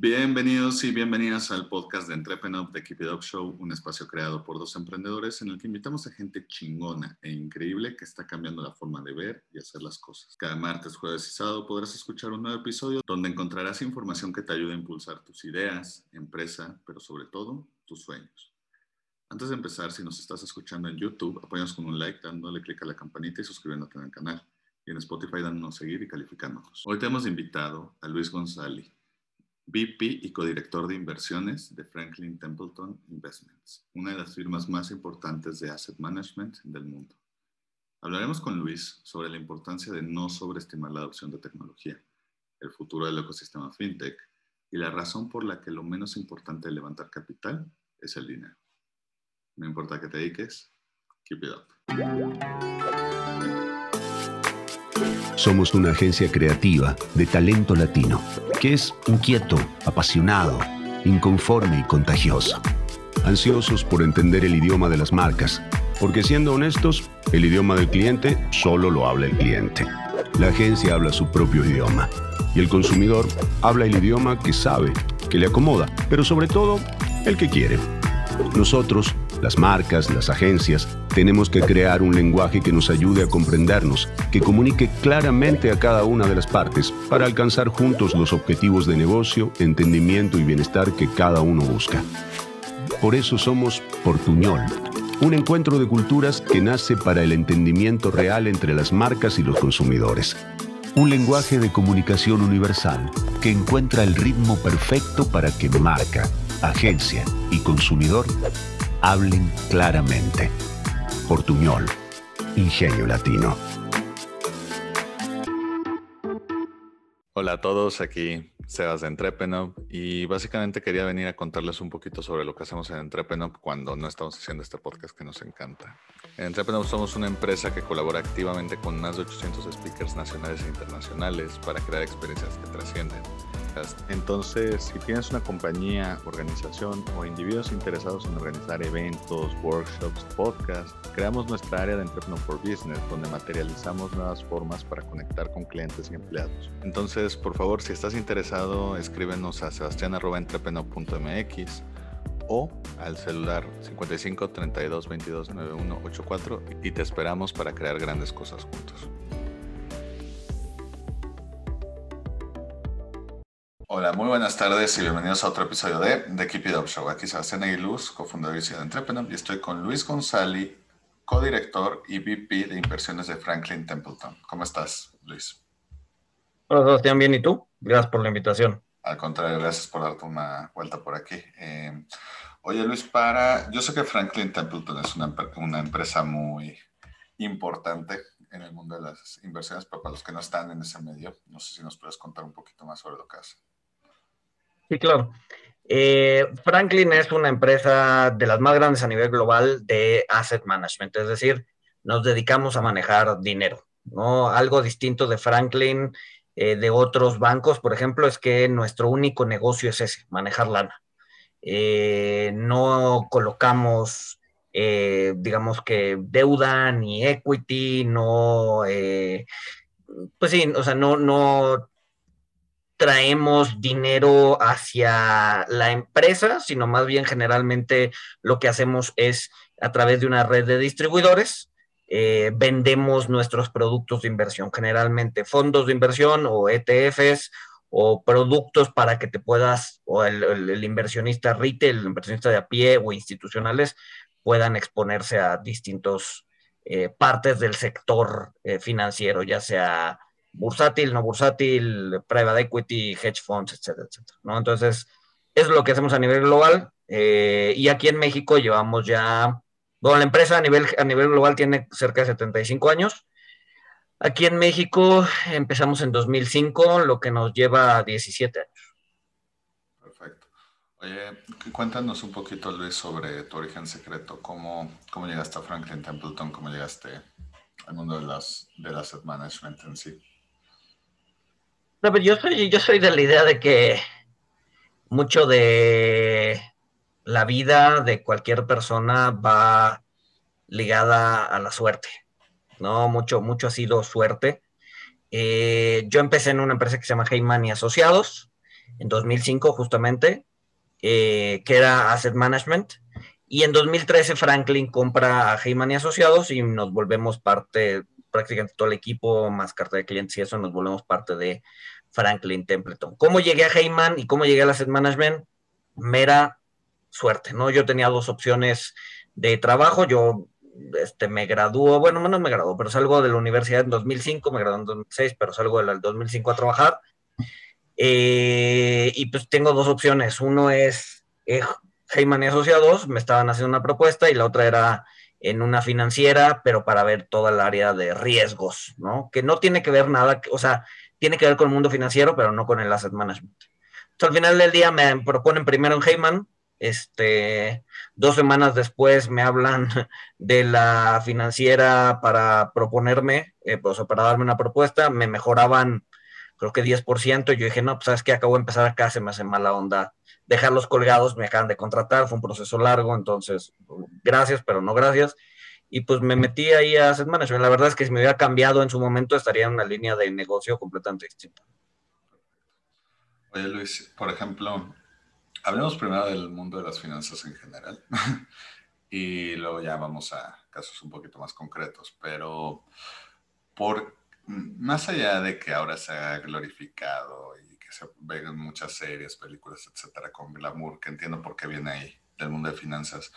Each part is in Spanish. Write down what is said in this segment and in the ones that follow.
Bienvenidos y bienvenidas al podcast de Entrepreneur de Keep It Up Show, un espacio creado por dos emprendedores en el que invitamos a gente chingona e increíble que está cambiando la forma de ver y hacer las cosas. Cada martes, jueves y sábado podrás escuchar un nuevo episodio donde encontrarás información que te ayude a impulsar tus ideas, empresa, pero sobre todo tus sueños. Antes de empezar, si nos estás escuchando en YouTube, apóyanos con un like, dándole clic a la campanita y suscribiéndote al canal. Y en Spotify dándonos seguir y calificándonos. Hoy te hemos invitado a Luis González VP y codirector de inversiones de Franklin Templeton Investments, una de las firmas más importantes de asset management del mundo. Hablaremos con Luis sobre la importancia de no sobreestimar la adopción de tecnología, el futuro del ecosistema fintech y la razón por la que lo menos importante de levantar capital es el dinero. No importa que te dediques, keep it up. Somos una agencia creativa de talento latino, que es inquieto, apasionado, inconforme y contagioso. Ansiosos por entender el idioma de las marcas, porque siendo honestos, el idioma del cliente solo lo habla el cliente. La agencia habla su propio idioma y el consumidor habla el idioma que sabe, que le acomoda, pero sobre todo el que quiere. Nosotros las marcas, las agencias, tenemos que crear un lenguaje que nos ayude a comprendernos, que comunique claramente a cada una de las partes para alcanzar juntos los objetivos de negocio, entendimiento y bienestar que cada uno busca. Por eso somos Portuñol, un encuentro de culturas que nace para el entendimiento real entre las marcas y los consumidores. Un lenguaje de comunicación universal que encuentra el ritmo perfecto para que marca, agencia y consumidor hablen claramente. Portuñol, Ingenio Latino. Hola a todos, aquí Sebas de Entrepenop y básicamente quería venir a contarles un poquito sobre lo que hacemos en Entrepenop cuando no estamos haciendo este podcast que nos encanta. En Entrepenop somos una empresa que colabora activamente con más de 800 speakers nacionales e internacionales para crear experiencias que trascienden entonces, si tienes una compañía, organización o individuos interesados en organizar eventos, workshops, podcasts, creamos nuestra área de Entrepreneur for Business, donde materializamos nuevas formas para conectar con clientes y empleados. Entonces, por favor, si estás interesado, escríbenos a sebastian.entrepreneur.mx o al celular 55 32 22 91 84 y te esperamos para crear grandes cosas juntos. Hola, muy buenas tardes y bienvenidos a otro episodio de The Keep It Up Show. Aquí Sebastián Aguiluz, cofundador y CEO de Entrepreneur, y estoy con Luis González, codirector y VP de inversiones de Franklin Templeton. ¿Cómo estás, Luis? Hola, Sebastián, bien, ¿y tú? Gracias por la invitación. Al contrario, gracias por darte una vuelta por aquí. Eh, oye, Luis, para. Yo sé que Franklin Templeton es una, una empresa muy importante en el mundo de las inversiones, pero para los que no están en ese medio, no sé si nos puedes contar un poquito más sobre lo que hace. Sí, claro. Eh, Franklin es una empresa de las más grandes a nivel global de asset management, es decir, nos dedicamos a manejar dinero, ¿no? Algo distinto de Franklin, eh, de otros bancos, por ejemplo, es que nuestro único negocio es ese, manejar lana. Eh, no colocamos, digamos que deuda ni equity, no, pues sí, o sea, no, no traemos dinero hacia la empresa, sino más bien generalmente lo que hacemos es a través de una red de distribuidores, eh, vendemos nuestros productos de inversión, generalmente fondos de inversión o ETFs o productos para que te puedas, o el, inversionista retail, el inversionista de a pie o institucionales puedan exponerse a distintos eh, partes del sector eh, financiero, ya sea bursátil, no bursátil, private equity, hedge funds, etcétera, etcétera. ¿no? Entonces, es lo que hacemos a nivel global. Eh, y aquí en México llevamos ya, bueno, la empresa a nivel, a nivel global tiene cerca de 75 años. Aquí en México empezamos en 2005, lo que nos lleva a 17 años. Perfecto. Oye, cuéntanos un poquito, Luis, sobre tu origen secreto. ¿Cómo, cómo llegaste a Franklin Templeton? ¿Cómo llegaste al mundo de las, del asset management en sí? Yo soy, yo soy de la idea de que mucho de la vida de cualquier persona va ligada a la suerte, ¿no? Mucho, mucho ha sido suerte. Eh, yo empecé en una empresa que se llama Heyman y Asociados. en 2005 justamente, eh, que era Asset Management. Y en 2013 Franklin compra a Heyman y Asociados y nos volvemos parte, prácticamente todo el equipo, más carta de clientes y eso, nos volvemos parte de Franklin Templeton. ¿Cómo llegué a Heyman y cómo llegué al Asset Management? Mera suerte, ¿no? Yo tenía dos opciones de trabajo, yo este, me graduó, bueno, no me graduó, pero salgo de la universidad en 2005, me gradué en 2006, pero salgo del 2005 a trabajar. Eh, y pues tengo dos opciones. Uno es eh, Heyman y Asociados, me estaban haciendo una propuesta, y la otra era en una financiera, pero para ver toda el área de riesgos, ¿no? Que no tiene que ver nada, o sea, tiene que ver con el mundo financiero, pero no con el asset management. Entonces, al final del día me proponen primero en Heyman, este, dos semanas después me hablan de la financiera para proponerme, eh, pues, para darme una propuesta, me mejoraban creo que 10%, y yo dije, no, pues sabes que acabo de empezar acá, se me hace mala onda dejarlos colgados, me acaban de contratar, fue un proceso largo, entonces, gracias, pero no gracias. Y pues me metí ahí a Asset Management. La verdad es que si me hubiera cambiado en su momento, estaría en una línea de negocio completamente distinta. Oye, Luis, por ejemplo, hablemos primero del mundo de las finanzas en general y luego ya vamos a casos un poquito más concretos, pero por, más allá de que ahora se ha glorificado se ven muchas series, películas, etcétera, con glamour, que entiendo por qué viene ahí, del mundo de finanzas,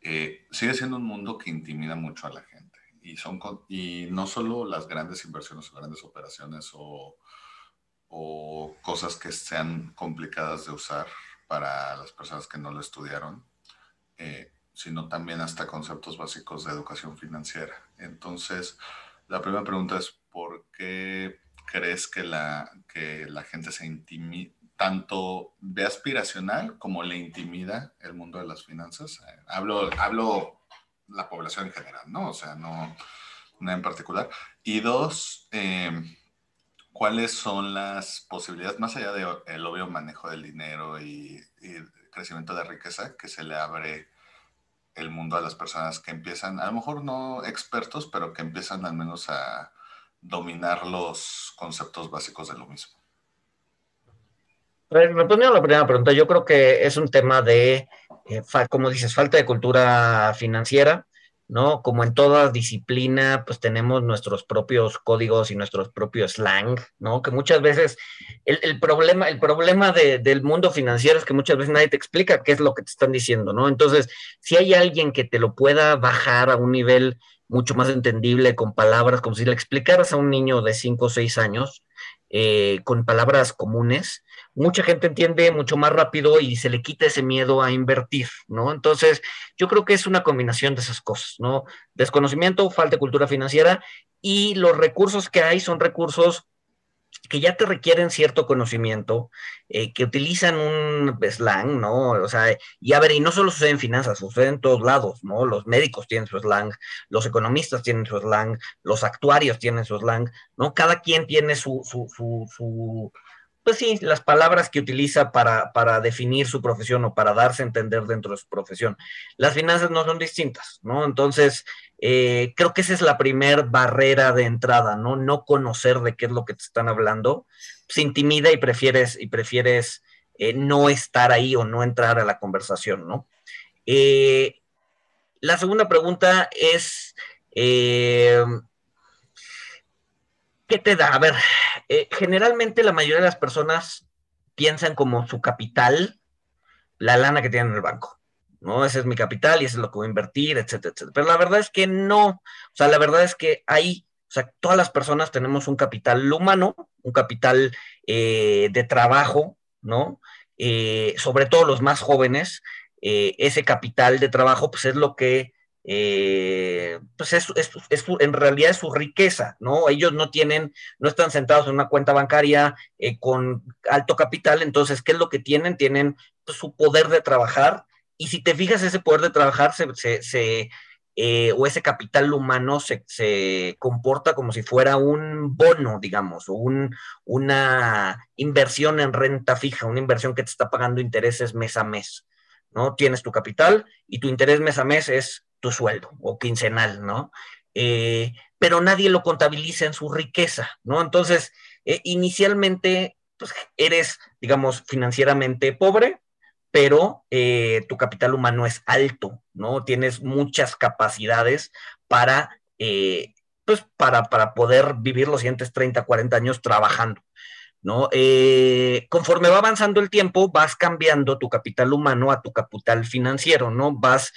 eh, sigue siendo un mundo que intimida mucho a la gente. Y, son, y no solo las grandes inversiones o grandes operaciones o, o cosas que sean complicadas de usar para las personas que no lo estudiaron, eh, sino también hasta conceptos básicos de educación financiera. Entonces, la primera pregunta es, ¿por qué crees que la, que la gente se intimida, tanto ve aspiracional como le intimida el mundo de las finanzas? Eh, hablo, hablo la población en general, ¿no? O sea, no, no en particular. Y dos, eh, ¿cuáles son las posibilidades, más allá del obvio manejo del dinero y, y, crecimiento de riqueza, que se le abre el mundo a las personas que empiezan, a lo mejor no expertos, pero que empiezan al menos a dominar los conceptos básicos de lo mismo? Respondiendo a la primera pregunta, yo creo que es un tema de, eh, como dices, falta de cultura financiera, ¿no? Como en toda disciplina, pues tenemos nuestros propios códigos y nuestros propios slang, ¿no? Que muchas veces el, problema, el problema del mundo financiero es que muchas veces nadie te explica qué es lo que te están diciendo, ¿no? Entonces, si hay alguien que te lo pueda bajar a un nivel mucho más entendible con palabras, como si le explicaras a un niño de 5 o 6 años eh, con palabras comunes, mucha gente entiende mucho más rápido y se le quita ese miedo a invertir, ¿no? Entonces, yo creo que es una combinación de esas cosas, ¿no? Desconocimiento, falta de cultura financiera y los recursos que hay son recursos que ya te requieren cierto conocimiento, eh, que utilizan un slang, ¿no? O sea, y a ver, y no solo sucede en finanzas, sucede en todos lados, ¿no? Los médicos tienen su slang, los economistas tienen su slang, los actuarios tienen su slang, ¿no? Cada quien tiene su, su, su, su pues sí, las palabras que utiliza para, para, definir su profesión o para darse a entender dentro de su profesión. Las finanzas no son distintas, ¿no? Entonces, eh, creo que esa es la primer barrera de entrada, ¿no? No conocer de qué es lo que te están hablando, se intimida y prefieres, y prefieres eh, no estar ahí o no entrar a la conversación, ¿no? Eh, la segunda pregunta es, ¿Qué te da? A ver, eh, generalmente la mayoría de las personas piensan como su capital, la lana que tienen en el banco. ¿no? Ese es mi capital y ese es lo que voy a invertir, etcétera, etcétera. Pero la verdad es que no. O sea, la verdad es que hay, o sea, todas las personas tenemos un capital humano, un capital eh, de trabajo, ¿no? Eh, sobre todo los más jóvenes, ese capital de trabajo, pues es lo que eh, pues es, en realidad es su riqueza, ¿no? Ellos no tienen, no están sentados en una cuenta bancaria eh, con alto capital, entonces, ¿qué es lo que tienen? Tienen pues, su poder de trabajar, y si te fijas, ese poder de trabajar eh, o ese capital humano se, comporta como si fuera un bono, digamos, o un, una inversión en renta fija, una inversión que te está pagando intereses mes a mes. ¿no? Tienes tu capital y tu interés mes a mes es sueldo o quincenal, ¿no? Eh, pero nadie lo contabiliza en su riqueza, ¿no? Entonces, eh, inicialmente pues, eres, digamos, financieramente pobre, pero eh, tu capital humano es alto, ¿no? Tienes muchas capacidades para, pues, para, para, poder vivir los siguientes 30, 40 años trabajando, ¿no? Conforme va avanzando el tiempo, vas cambiando tu capital humano a tu capital financiero, ¿no? Vas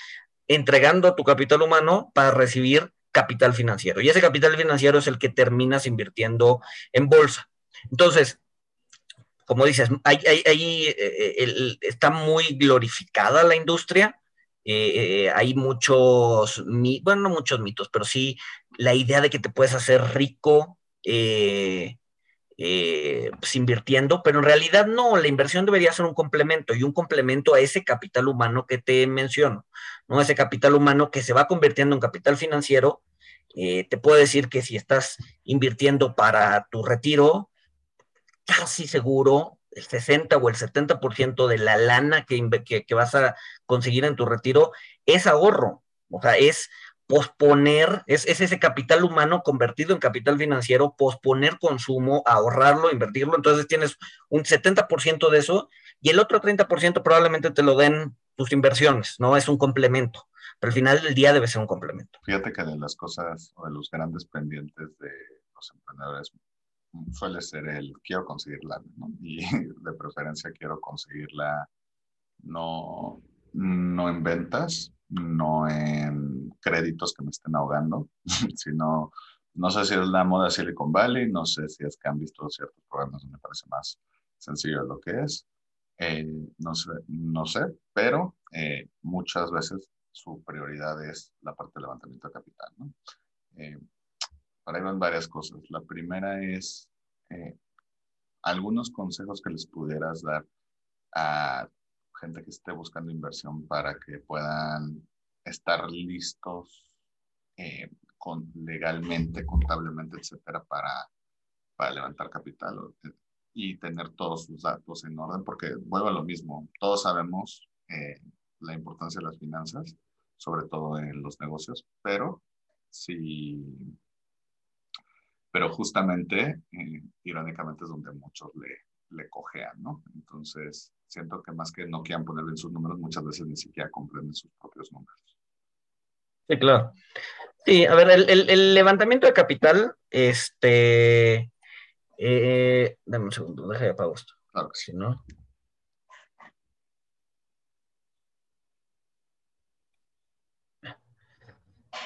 entregando tu capital humano para recibir capital financiero. Y ese capital financiero es el que terminas invirtiendo en bolsa. Entonces, como dices, ahí, eh, está muy glorificada la industria. Eh, eh, hay muchos, bueno, no muchos mitos, pero sí la idea de que te puedes hacer rico pues invirtiendo, pero en realidad no, la inversión debería ser un complemento y un complemento a ese capital humano que te menciono, ¿no? Ese capital humano que se va convirtiendo en capital financiero. te puedo decir que si estás invirtiendo para tu retiro, casi seguro el 60 o el 70% de la lana que, vas a conseguir en tu retiro es ahorro. O sea, es posponer, es, ese capital humano convertido en capital financiero, posponer consumo, ahorrarlo, invertirlo. Entonces tienes un 70% de eso y el otro 30% probablemente te lo den tus inversiones, ¿no? Es un complemento. Pero al final del día debe ser un complemento. Fíjate que de las cosas o de los grandes pendientes de los emprendedores suele ser el quiero conseguirla, ¿no? Y de preferencia quiero conseguirla no, no en ventas, no en créditos que me estén ahogando, sino, no sé si es la moda Silicon Valley, no sé si es que han visto ciertos programas me parece más sencillo de lo que es, eh, no, sé, no sé, pero eh, muchas veces su prioridad es la parte de levantamiento de capital, ¿no? Eh, ahí van varias cosas. La primera es eh, algunos consejos que les pudieras dar a gente que esté buscando inversión para que puedan estar listos eh, legalmente, contablemente, etcétera, para, levantar capital y tener todos sus datos en orden, porque vuelvo a lo mismo, todos sabemos eh, la importancia de las finanzas, sobre todo en los negocios, pero si pero justamente, eh, irónicamente, es donde muchos le, le cojean, ¿no? Entonces, siento que más que no quieran ponerle en sus números, muchas veces ni siquiera comprenden sus propios números. Sí, claro. Sí, a ver, el, el, levantamiento de capital, este, eh, dame un segundo, deja de esto. Claro que sí, ¿no?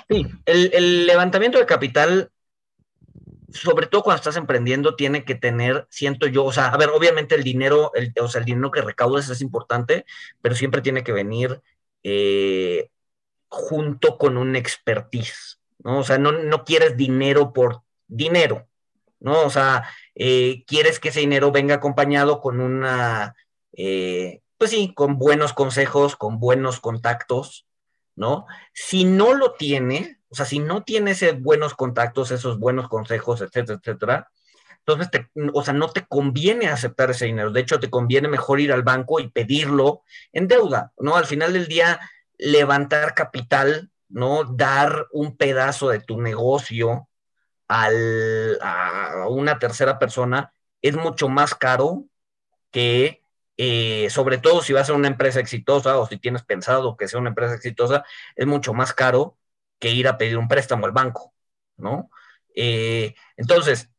Sí, el, el, levantamiento de capital sobre todo cuando estás emprendiendo, tiene que tener, siento yo, o sea, a ver, obviamente el dinero, el, o sea, el dinero que recaudes es importante, pero siempre tiene que venir eh, junto con un expertise, ¿no? O sea, no, no, quieres dinero por dinero, ¿no? O sea, eh, quieres que ese dinero venga acompañado con una, eh, pues sí, con buenos consejos, con buenos contactos, ¿no? Si no lo tiene, o sea, si no tienes buenos contactos, esos buenos consejos, etcétera, etcétera, entonces, te, o sea, no te conviene aceptar ese dinero. De hecho, te conviene mejor ir al banco y pedirlo en deuda, ¿no? Al final del día, levantar capital, ¿no? Dar un pedazo de tu negocio a una tercera persona es mucho más caro que eh, sobre todo si va a ser una empresa exitosa o si tienes pensado que sea una empresa exitosa, es mucho más caro que ir a pedir un préstamo al banco, ¿no? Eh, entonces,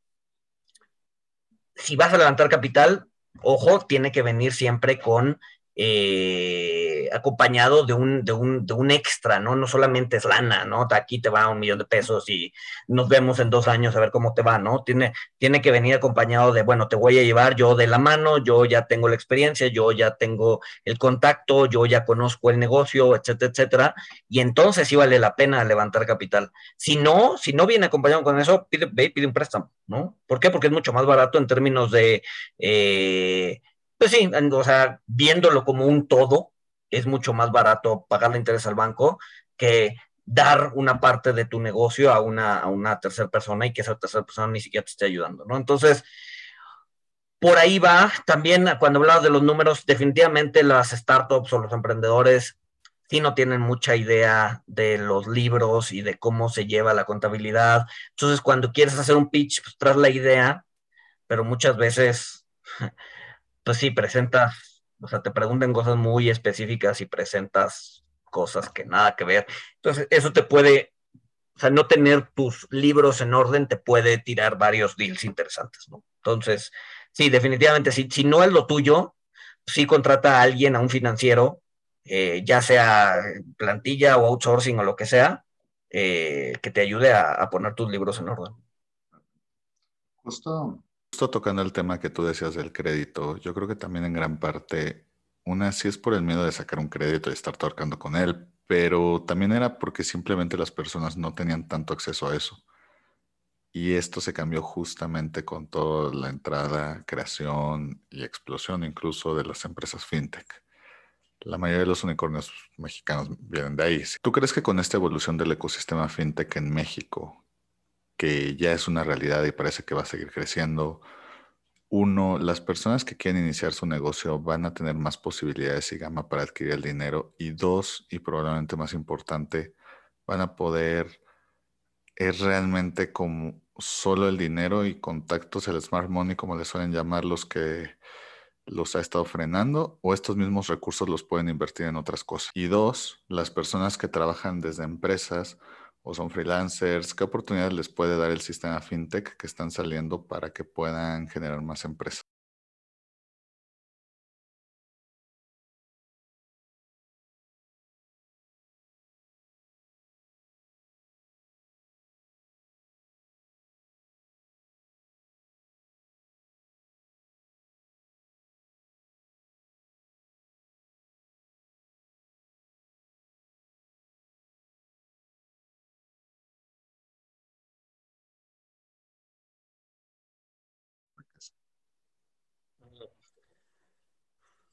si vas a levantar capital, ojo, tiene que venir siempre con eh, acompañado de un, de, un, de un extra, ¿no? No solamente es lana, ¿no? Aquí te va un millón de pesos y nos vemos en dos años a ver cómo te va, ¿no? Tiene, tiene que venir acompañado de, bueno, te voy a llevar yo de la mano, yo ya tengo la experiencia, yo ya tengo el contacto, yo ya conozco el negocio, etcétera, etcétera, y entonces sí vale la pena levantar capital. Si no, si no viene acompañado con eso, pide, pide un préstamo, ¿no? ¿Por qué? Porque es mucho más barato en términos de... Eh, pues sí, o sea, viéndolo como un todo, es mucho más barato pagarle interés al banco que dar una parte de tu negocio a una, a una tercera persona y que esa tercera persona ni siquiera te esté ayudando, ¿no? Entonces, por ahí va. También cuando hablabas de los números, definitivamente las startups o los emprendedores sí no tienen mucha idea de los libros y de cómo se lleva la contabilidad. Entonces, cuando quieres hacer un pitch, pues traes la idea, pero muchas veces pues sí, presentas, o sea, te preguntan cosas muy específicas y presentas cosas que nada que ver. Entonces, eso te puede, o sea, no tener tus libros en orden te puede tirar varios deals interesantes, ¿no? Entonces, sí, definitivamente, si, si no es lo tuyo, sí contrata a alguien, a un financiero, eh, ya sea plantilla o outsourcing o lo que sea, eh, que te ayude a, poner tus libros en orden. Justo, justo tocando el tema que tú decías del crédito, yo creo que también en gran parte, una sí es por el miedo de sacar un crédito y estar tocando con él, pero también era porque simplemente las personas no tenían tanto acceso a eso. Y esto se cambió justamente con toda la entrada, creación y explosión incluso de las empresas fintech. La mayoría de los unicornios mexicanos vienen de ahí. ¿Tú crees que con esta evolución del ecosistema fintech en México, que ya es una realidad y parece que va a seguir creciendo, uno, las personas que quieren iniciar su negocio van a tener más posibilidades y gama para adquirir el dinero. Y dos, y probablemente más importante, van a poder, es realmente como solo el dinero y contactos, el smart money, como le suelen llamar los que los ha estado frenando o estos mismos recursos los pueden invertir en otras cosas. Y dos, las personas que trabajan desde empresas o son freelancers, ¿qué oportunidades les puede dar el sistema fintech que están saliendo para que puedan generar más empresas?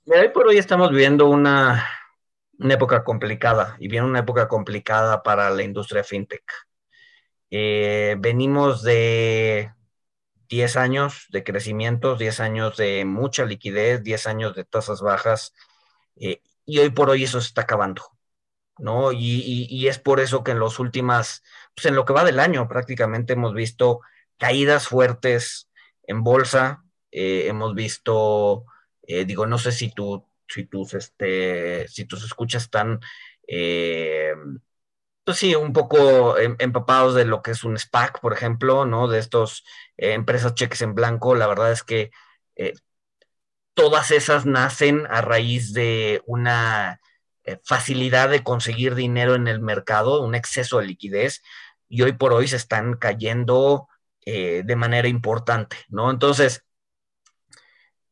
Hoy por hoy estamos viviendo una, época complicada y viene una época complicada para la industria fintech. Eh, venimos de 10 años de crecimiento, 10 años de mucha liquidez, 10 años de tasas bajas eh, y hoy por hoy eso se está acabando, ¿no? Y, es por eso que en los últimas, pues en lo que va del año prácticamente hemos visto caídas fuertes en bolsa, eh, hemos visto eh, digo, no sé si, tú, si, tus, este, si escuchas están, eh, pues sí, un poco em, empapados de lo que es un SPAC, por ejemplo, ¿no? De estos eh, empresas cheques en blanco. La verdad es que todas esas nacen a raíz de una facilidad de conseguir dinero en el mercado, un exceso de liquidez, y hoy por hoy se están cayendo de manera importante, ¿no? Entonces,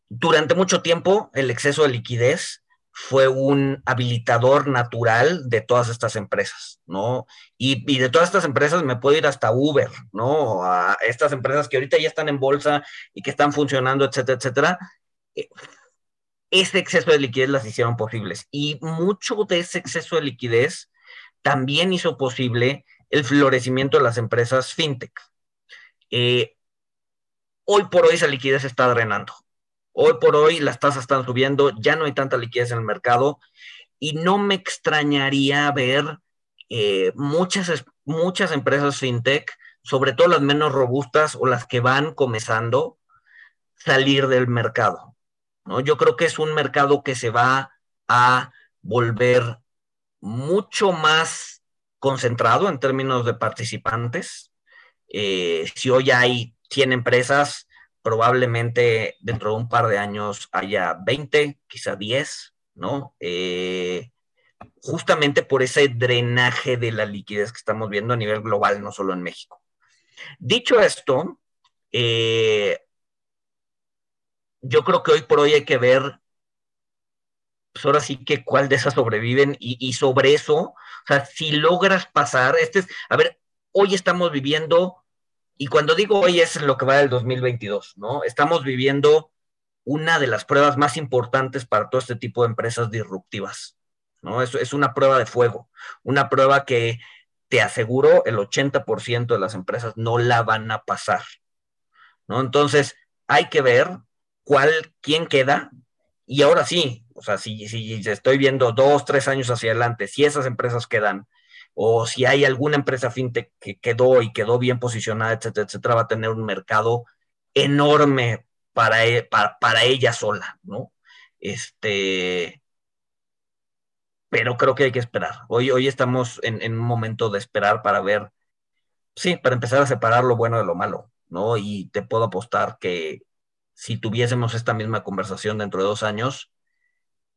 durante mucho tiempo el exceso de liquidez fue un habilitador natural de todas estas empresas, ¿no? Y, de todas estas empresas me puedo ir hasta Uber, ¿no? A estas empresas que ahorita ya están en bolsa y que están funcionando, etcétera, etcétera. Eh, ese exceso de liquidez las hicieron posibles. Y mucho de ese exceso de liquidez también hizo posible el florecimiento de las empresas fintech. Eh, hoy por hoy esa liquidez está drenando. Hoy por hoy las tasas están subiendo, ya no hay tanta liquidez en el mercado y no me extrañaría ver eh, muchas, muchas empresas fintech, sobre todo las menos robustas o las que van comenzando, salir del mercado. ¿no? Yo creo que es un mercado que se va a volver mucho más concentrado en términos de participantes. Eh, si hoy hay 100 empresas, probablemente dentro de un par de años haya 20, quizá 10, ¿no? Eh, justamente por ese drenaje de la liquidez que estamos viendo a nivel global, no solo en México. Dicho esto, eh, yo creo que hoy por hoy hay que ver, pues ahora sí que cuál de esas sobreviven y, y sobre eso, o sea, si logras pasar, este es, a ver, hoy estamos viviendo y cuando digo hoy es lo que va del 2022, ¿no? Estamos viviendo una de las pruebas más importantes para todo este tipo de empresas disruptivas, ¿no? Es, es una prueba de fuego, una prueba que te aseguro el 80% de las empresas no la van a pasar, ¿no? Entonces, hay que ver cuál, quién queda, y ahora sí, o sea, si, si estoy viendo dos, tres años hacia adelante, si esas empresas quedan o si hay alguna empresa fintech que quedó y quedó bien posicionada, etcétera, etcétera, va a tener un mercado enorme para, e, para, ella sola, ¿no? Este, pero creo que hay que esperar. Hoy, hoy estamos en, en, un momento de esperar para ver, sí, para empezar a separar lo bueno de lo malo, ¿no? Y te puedo apostar que si tuviésemos esta misma conversación dentro de dos años,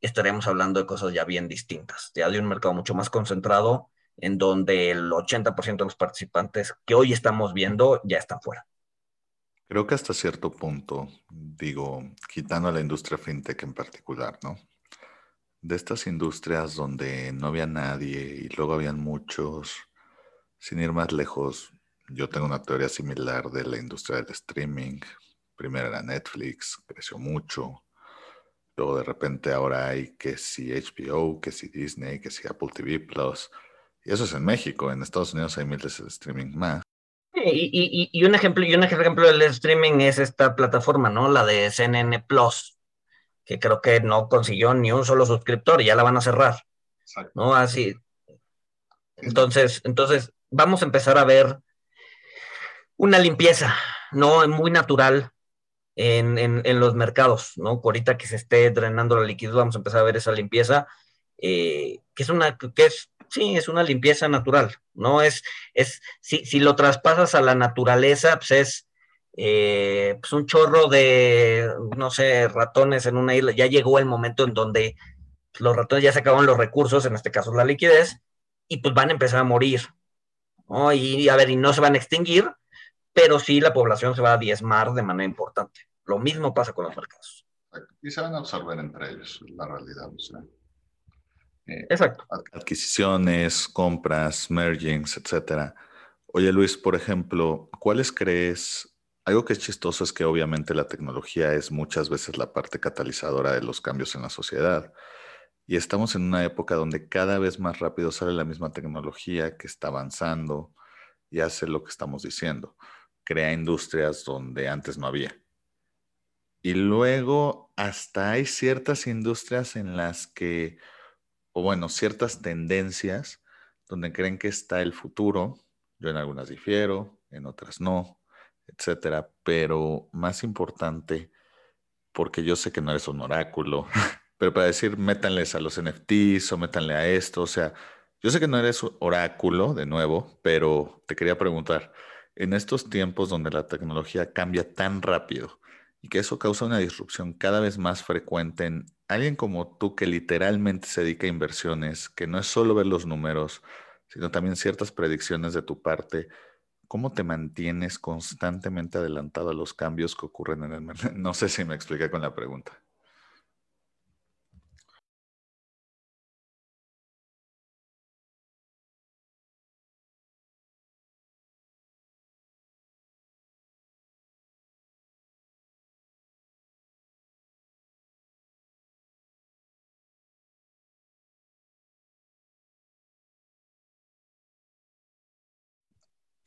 estaríamos hablando de cosas ya bien distintas, ya de un mercado mucho más concentrado, en donde el 80% de los participantes que hoy estamos viendo ya están fuera. Creo que hasta cierto punto, digo, quitando a la industria fintech en particular, ¿no? De estas industrias donde no había nadie y luego habían muchos, sin ir más lejos, yo tengo una teoría similar de la industria del streaming. Primero era Netflix, creció mucho. Luego de repente ahora hay que si HBO, que si Disney, que si Apple TV Plus. Y eso es en México. En Estados Unidos hay miles de streaming más. Y, un ejemplo, y un ejemplo del streaming es esta plataforma, ¿no? La de CNN Plus, que creo que no consiguió ni un solo suscriptor y ya la van a cerrar. ¿No? Así. Entonces, entonces, vamos a empezar a ver una limpieza, ¿no? Muy natural en, en, los mercados, ¿no? Ahorita que se esté drenando la liquidez, vamos a empezar a ver esa limpieza, eh, que es una, que es, sí, es una limpieza natural, ¿no? Es, es, si, si lo traspasas a la naturaleza, pues es eh, pues un chorro de, no sé, ratones en una isla, ya llegó el momento en donde los ratones ya se acaban los recursos, en este caso la liquidez, y pues van a empezar a morir, ¿no? Y a ver, y no se van a extinguir, pero sí la población se va a diezmar de manera importante. Lo mismo pasa con los mercados. Y se van a absorber entre ellos, la realidad. Eh, Exacto. Adquisiciones, compras, mergings, etcétera. Oye, Luis, por ejemplo, ¿cuáles crees? Algo que es chistoso es que obviamente la tecnología es muchas veces la parte catalizadora de los cambios en la sociedad. Y estamos en una época donde cada vez más rápido sale la misma tecnología que está avanzando y hace lo que estamos diciendo crea industrias donde antes no había. Y luego hasta hay ciertas industrias en las que, o bueno, ciertas tendencias donde creen que está el futuro. Yo en algunas difiero, en otras no, etcétera. Pero más importante, porque yo sé que no eres un oráculo, pero para decir métanles a los NFTs o métanle a esto, o sea, yo sé que no eres oráculo de nuevo, pero te quería preguntar, en estos tiempos donde la tecnología cambia tan rápido y que eso causa una disrupción cada vez más frecuente en alguien como tú que literalmente se dedica a inversiones, que no es solo ver los números, sino también ciertas predicciones de tu parte, ¿cómo te mantienes constantemente adelantado a los cambios que ocurren en el mercado? No sé si me expliqué con la pregunta.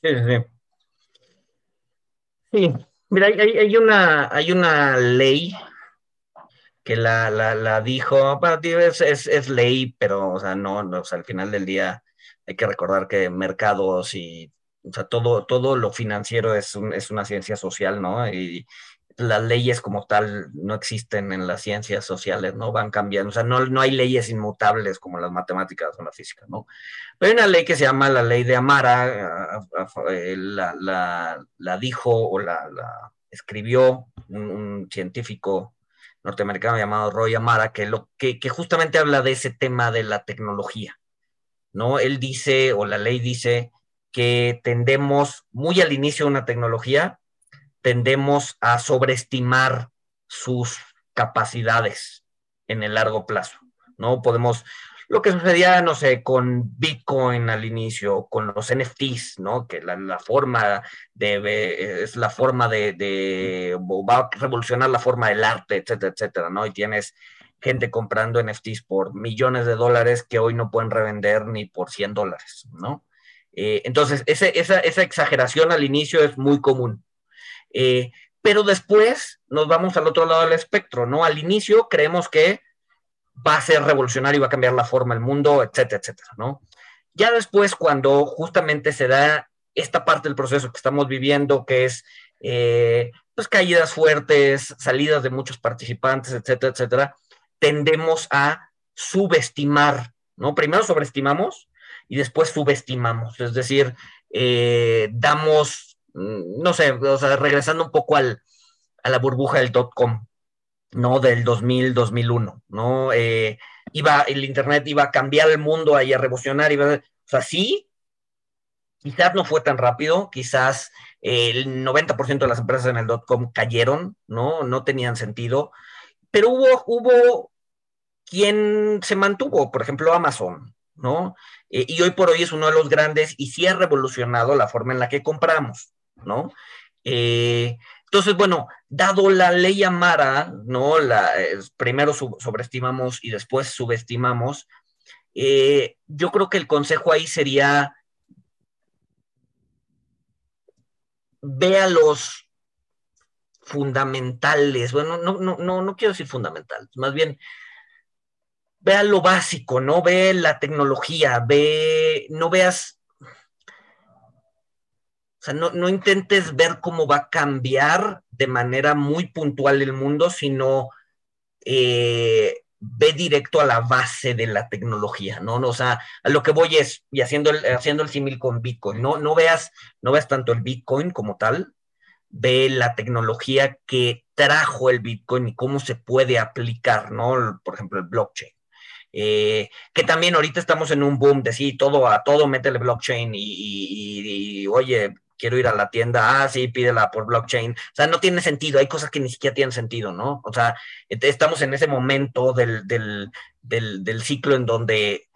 Sí, sí. Sí, mira, hay, una, hay una ley que la, la, dijo, para ti es, es, ley, pero, o sea, no, o sea, al final del día hay que recordar que mercados y, o sea, todo, todo lo financiero es, es una ciencia social, ¿no? Y, las leyes como tal no existen en las ciencias sociales, ¿no? Van cambiando, o sea, no, no hay leyes inmutables como las matemáticas o la física, ¿no? Pero hay una ley que se llama la ley de Amara, eh, la, la, la dijo o la, la escribió un, científico norteamericano llamado Roy Amara, que, lo, que, justamente habla de ese tema de la tecnología, ¿no? Él dice, o la ley dice, que tendemos muy al inicio una tecnología, tendemos a sobreestimar sus capacidades en el largo plazo, ¿no? Podemos, lo que sucedía, no sé, con Bitcoin al inicio, con los NFTs, ¿no? Que la, forma de, es la forma de, va a revolucionar la forma del arte, etcétera, etcétera, ¿no? Y tienes gente comprando NFTs por millones de dólares que hoy no pueden revender ni por 100 dólares, ¿no? Eh, entonces, esa, esa exageración al inicio es muy común. Eh, pero después nos vamos al otro lado del espectro, ¿no? Al inicio creemos que va a ser revolucionario, va a cambiar la forma del mundo, etcétera, etcétera, ¿no? Ya después, cuando justamente se da esta parte del proceso que estamos viviendo, que es eh, pues caídas fuertes, salidas de muchos participantes, etcétera, etcétera, tendemos a subestimar, ¿no? Primero sobreestimamos y después subestimamos, es decir, eh, damos, no sé, o sea, regresando un poco al, a la burbuja del dot-com, ¿no? Del 2000, 2001, ¿no? Eh, iba, el Internet iba a cambiar el mundo, ahí a revolucionar, iba, o sea, sí, quizás no fue tan rápido, quizás el 90% de las empresas en el dot-com cayeron, ¿no? No tenían sentido, pero hubo, hubo quien se mantuvo, por ejemplo, Amazon, ¿no? Eh, y hoy por hoy es uno de los grandes y sí ha revolucionado la forma en la que compramos, ¿no? Eh, entonces, bueno, dado la ley Amara, ¿no? La, eh, primero sobreestimamos y después subestimamos, yo creo que el consejo ahí sería, vea los fundamentales, bueno, no, no, no, no quiero decir fundamentales, más bien vea lo básico, ¿no? Ve la tecnología, ve, no veas, sea, no, intentes ver cómo va a cambiar de manera muy puntual el mundo, sino eh, ve directo a la base de la tecnología, ¿no? O sea, a lo que voy es, y haciendo el, haciendo el símil con Bitcoin, ¿no? No veas, no veas tanto el Bitcoin como tal, ve la tecnología que trajo el Bitcoin y cómo se puede aplicar, ¿no? Por ejemplo, el blockchain. Eh, que también ahorita estamos en un boom de sí, todo a todo métele blockchain y, oye, quiero ir a la tienda, ah, sí, pídela por blockchain. O sea, no tiene sentido, hay cosas que ni siquiera tienen sentido, ¿no? O sea, estamos en ese momento del, del, ciclo en donde,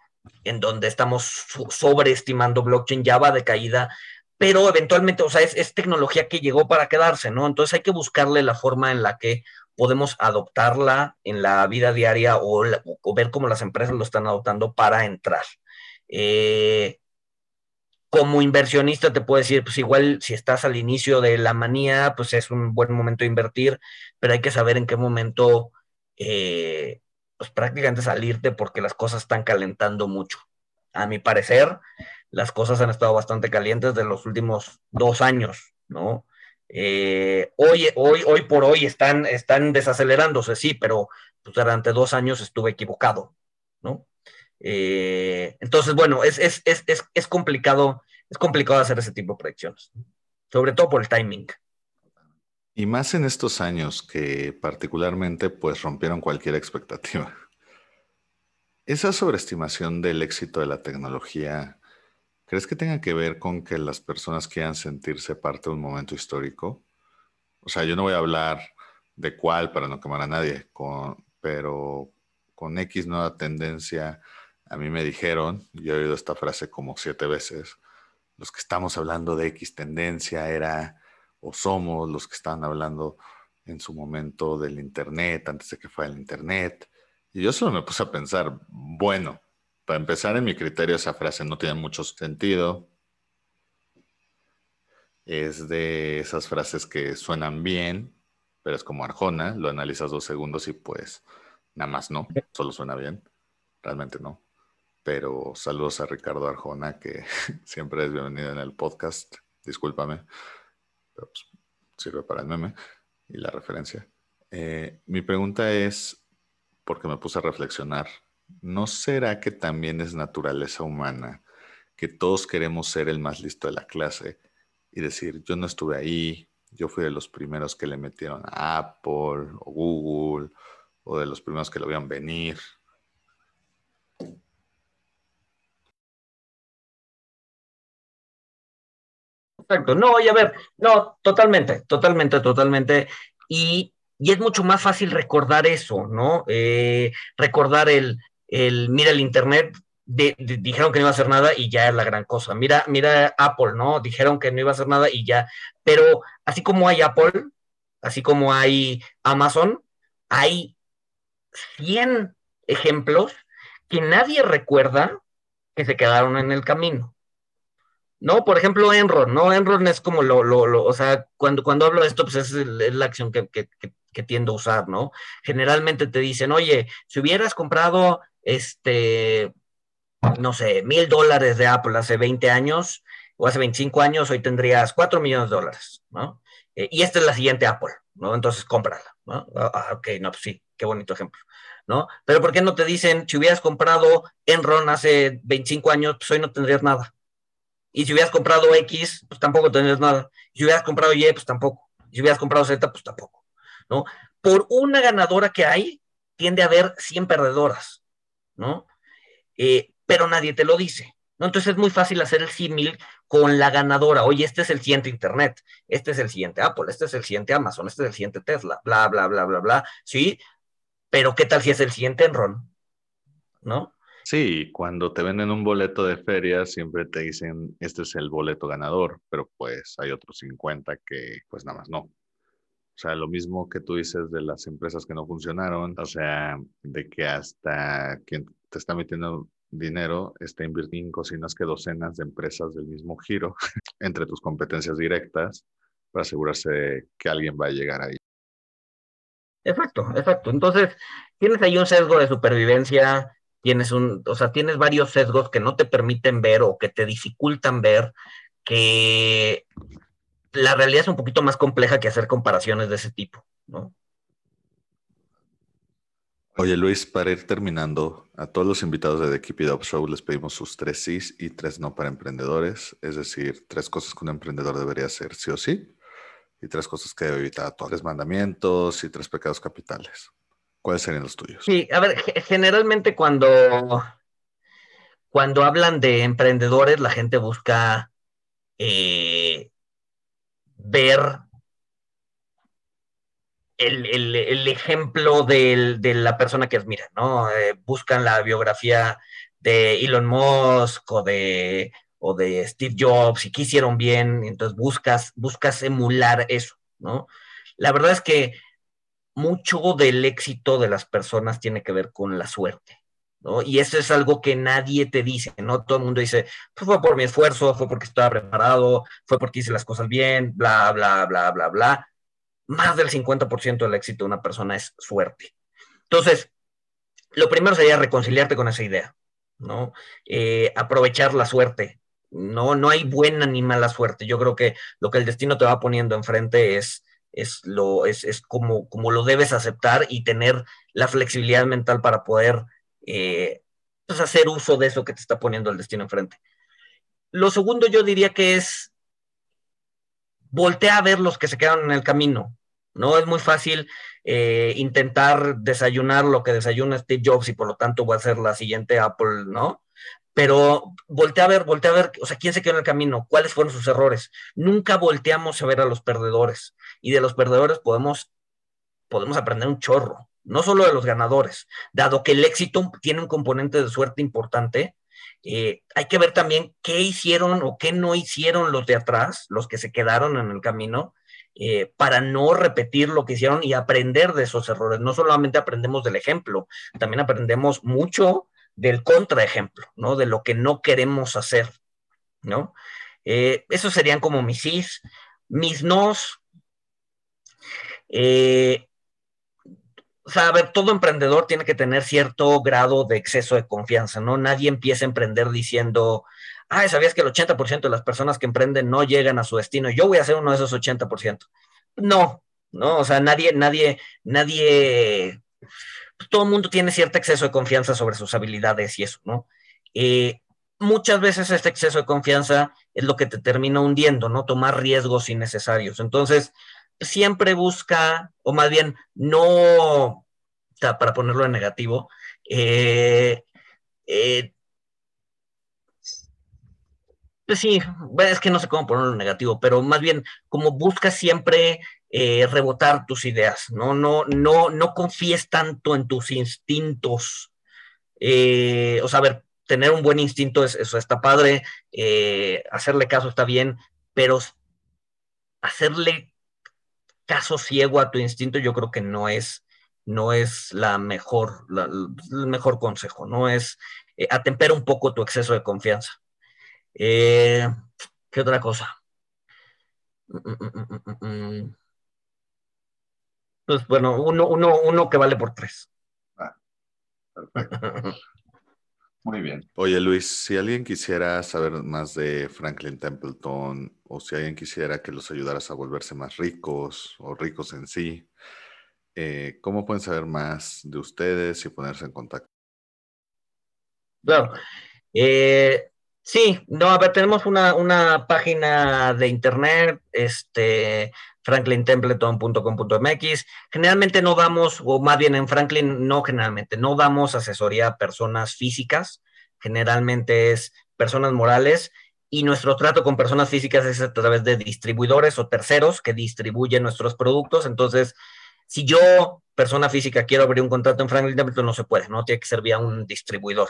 en donde estamos sobreestimando blockchain, ya va de caída, pero eventualmente, o sea, es, tecnología que llegó para quedarse, ¿no? Entonces hay que buscarle la forma en la que podemos adoptarla en la vida diaria o, ver cómo las empresas lo están adoptando para entrar. Eh, como inversionista te puedo decir, pues igual si estás al inicio de la manía, pues es un buen momento de invertir, pero hay que saber en qué momento, eh, pues prácticamente salirte porque las cosas están calentando mucho. A mi parecer, las cosas han estado bastante calientes de los últimos dos años, ¿no? Eh, hoy, hoy, hoy por hoy están, están desacelerándose, sí, pero pues, durante dos años estuve equivocado, ¿no? Eh, entonces, bueno, es, es, es, es, complicado, es complicado hacer ese tipo de predicciones, sobre todo por el timing. Y más en estos años que particularmente pues rompieron cualquier expectativa. Esa sobreestimación del éxito de la tecnología ¿Crees que tenga que ver con que las personas quieran sentirse parte de un momento histórico? O sea, yo no voy a hablar de cuál para no quemar a nadie, pero con X nueva tendencia, a mí me dijeron, y he oído esta frase como siete veces, los que estamos hablando de X tendencia era o somos los que estaban hablando en su momento del Internet, antes de que fuera el Internet. Y yo solo me puse a pensar, bueno, para empezar, en mi criterio esa frase no tiene mucho sentido. Es de esas frases que suenan bien, pero es como Arjona, lo analizas dos segundos y pues nada más no, solo suena bien, realmente no. Pero saludos a Ricardo Arjona, que siempre es bienvenido en el podcast, discúlpame, pues, sirve para el meme y la referencia. Eh, mi pregunta es, porque me puse a reflexionar ¿no será que también es naturaleza humana que todos queremos ser el más listo de la clase y decir, yo no estuve ahí, yo fui de los primeros que le metieron a Apple o Google o de los primeros que lo vieron venir? Exacto, no, y a ver, no, totalmente, totalmente, totalmente. Y, es mucho más fácil recordar eso, ¿no? Eh, recordar el, el mira el Internet, dijeron que no iba a hacer nada y ya es la gran cosa. Mira, mira Apple, ¿no? Dijeron que no iba a hacer nada y ya. Pero así como hay Apple, así como hay Amazon, hay 100 ejemplos que nadie recuerda que se quedaron en el camino. ¿No? Por ejemplo, Enron, ¿no? Enron es como lo, lo, lo o sea, cuando, cuando hablo de esto, pues es, la acción que, que, que, tiendo a usar, ¿no? Generalmente te dicen, oye, si hubieras comprado este, no sé, mil dólares de Apple hace 20 años o hace 25 años, hoy tendrías 4 millones de dólares, ¿no? eh, y esta es la siguiente Apple, ¿no? Entonces cómprala, ¿no? Ah, ah, ok, no, pues sí, qué bonito ejemplo, ¿no? Pero ¿por qué no te dicen, si hubieras comprado Enron hace 25 años, pues hoy no tendrías nada? Y si hubieras comprado X, pues tampoco tendrías nada. Si hubieras comprado Y, pues tampoco. Si hubieras comprado Z, pues tampoco, ¿no? Por una ganadora que hay, tiende a haber 100 perdedoras, ¿no? Eh, pero nadie te lo dice, ¿no? Entonces es muy fácil hacer el símil con la ganadora. Oye, este es el siguiente Internet, este es el siguiente Apple, este es el siguiente Amazon, este es el siguiente Tesla, bla, bla, bla, bla, bla. Sí, pero ¿qué tal si es el siguiente Enron? ¿No? Sí, cuando te venden un boleto de feria siempre te dicen, este es el boleto ganador, pero pues hay otros 50 que pues nada más no. O sea, lo mismo que tú dices de las empresas que no funcionaron, o sea, de que hasta quien te está metiendo dinero está invirtiendo en que docenas de empresas del mismo giro entre tus competencias directas para asegurarse que alguien va a llegar ahí. Exacto, exacto. Entonces, tienes ahí un sesgo de supervivencia, tienes un, o sea, tienes varios sesgos que no te permiten ver o que te dificultan ver que la realidad es un poquito más compleja que hacer comparaciones de ese tipo, ¿no? Oye Luis, para ir terminando, a todos los invitados de The Keep It Up Show les pedimos sus tres sís y tres no para emprendedores, es decir, tres cosas que un emprendedor debería hacer sí o sí y tres cosas que debe evitar, tres mandamientos y tres pecados capitales. ¿Cuáles serían los tuyos? Sí, a ver, generalmente cuando, cuando hablan de emprendedores, la gente busca eh, ver el, ejemplo de la persona que admira, ¿no? Eh, buscan la biografía de Elon Musk o de, o de Steve Jobs y qué hicieron bien, entonces buscas, buscas emular eso, ¿no? La verdad es que mucho del éxito de las personas tiene que ver con la suerte, ¿no? Y eso es algo que nadie te dice, ¿no? Todo el mundo dice, pues fue por mi esfuerzo, fue porque estaba preparado, fue porque hice las cosas bien, bla, bla, bla, bla, bla más del 50% del éxito de una persona es suerte. Entonces, lo primero sería reconciliarte con esa idea, ¿no? Eh, aprovechar la suerte. No, no hay buena ni mala suerte. Yo creo que lo que el destino te va poniendo enfrente es, es, lo, es, como, como lo debes aceptar y tener la flexibilidad mental para poder eh, pues, hacer uso de eso que te está poniendo el destino enfrente. Lo segundo yo diría que es voltea a ver los que se quedan en el camino. ¿no? Es muy fácil eh, intentar desayunar lo que desayuna Steve Jobs y por lo tanto va a ser la siguiente Apple, ¿no? Pero voltea a ver, voltea a ver, o sea, ¿quién se quedó en el camino? ¿Cuáles fueron sus errores? Nunca volteamos a ver a los perdedores y de los perdedores podemos, podemos aprender un chorro, no solo de los ganadores, dado que el éxito tiene un componente de suerte importante. Eh, hay que ver también qué hicieron o qué no hicieron los de atrás, los que se quedaron en el camino, eh, para no repetir lo que hicieron y aprender de esos errores. No solamente aprendemos del ejemplo, también aprendemos mucho del contraejemplo, ¿no? De lo que no queremos hacer, ¿no? Eh, esos serían como mis sís, mis nos. Eh, o sea, a ver, todo emprendedor tiene que tener cierto grado de exceso de confianza, ¿no? Nadie empieza a emprender diciendo, ah, ¿sabías que el 80% de las personas que emprenden no llegan a su destino? Yo voy a ser uno de esos 80%. No, no, o sea, nadie, nadie, nadie, todo el mundo tiene cierto exceso de confianza sobre sus habilidades y eso, ¿no? Eh, muchas veces este exceso de confianza es lo que te termina hundiendo, ¿no? Tomar riesgos innecesarios. Entonces, siempre busca, o más bien, no, para ponerlo en negativo, eh, eh, pues sí, es que no sé cómo ponerlo en negativo, pero más bien como buscas siempre eh, rebotar tus ideas, ¿no? No, no, no confíes tanto en tus instintos. Eh, o sea, a ver, tener un buen instinto, es, eso está padre, eh, hacerle caso está bien, pero hacerle caso ciego a tu instinto yo creo que no es, no es la mejor, el mejor consejo, no es atempera un poco tu exceso de confianza. ¿Qué otra cosa? Pues bueno, uno, uno, uno que vale por tres. Ah, perfecto. Muy bien. Oye Luis, si alguien quisiera saber más de Franklin Templeton o si alguien quisiera que los ayudaras a volverse más ricos o ricos en sí, eh, ¿cómo pueden saber más de ustedes y ponerse en contacto? Claro. Eh, sí, no, a ver, tenemos una, una página de internet, este, franklintempleton.com.mx. Generalmente no damos, o más bien en Franklin, no generalmente, no damos asesoría a personas físicas, generalmente es personas morales y nuestro trato con personas físicas es a través de distribuidores o terceros que distribuyen nuestros productos. Entonces, si yo, persona física, quiero abrir un contrato en Franklin Templeton, no se puede, no tiene que ser vía un distribuidor.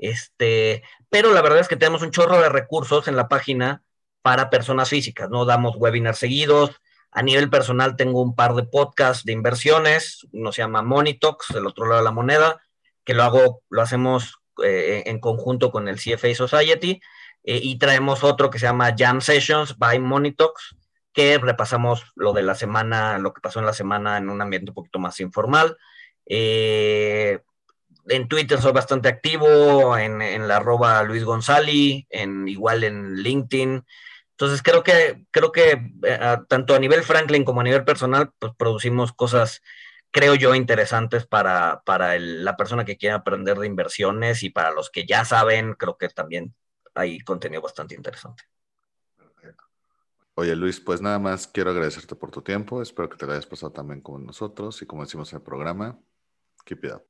Este, pero la verdad es que tenemos un chorro de recursos en la página para personas físicas, ¿no? Damos webinars seguidos, a nivel personal tengo un par de podcasts de inversiones, uno se llama Monitox, el otro lado de la moneda, que lo hago, lo hacemos eh, en conjunto con el CFA Society, eh, y traemos otro que se llama Jam Sessions by Monitox, que repasamos lo de la semana, lo que pasó en la semana en un ambiente un poquito más informal. Eh, en Twitter soy bastante activo, en, en la arroba Luis González, en, igual en LinkedIn. Entonces creo que, creo que eh, tanto a nivel Franklin como a nivel personal, pues producimos cosas, creo yo, interesantes para, para la persona que quiera aprender de inversiones y para los que ya saben, creo que también hay contenido bastante interesante. Oye Luis, pues nada más quiero agradecerte por tu tiempo. Espero que te lo hayas pasado también con nosotros y como decimos en el programa, keep it up.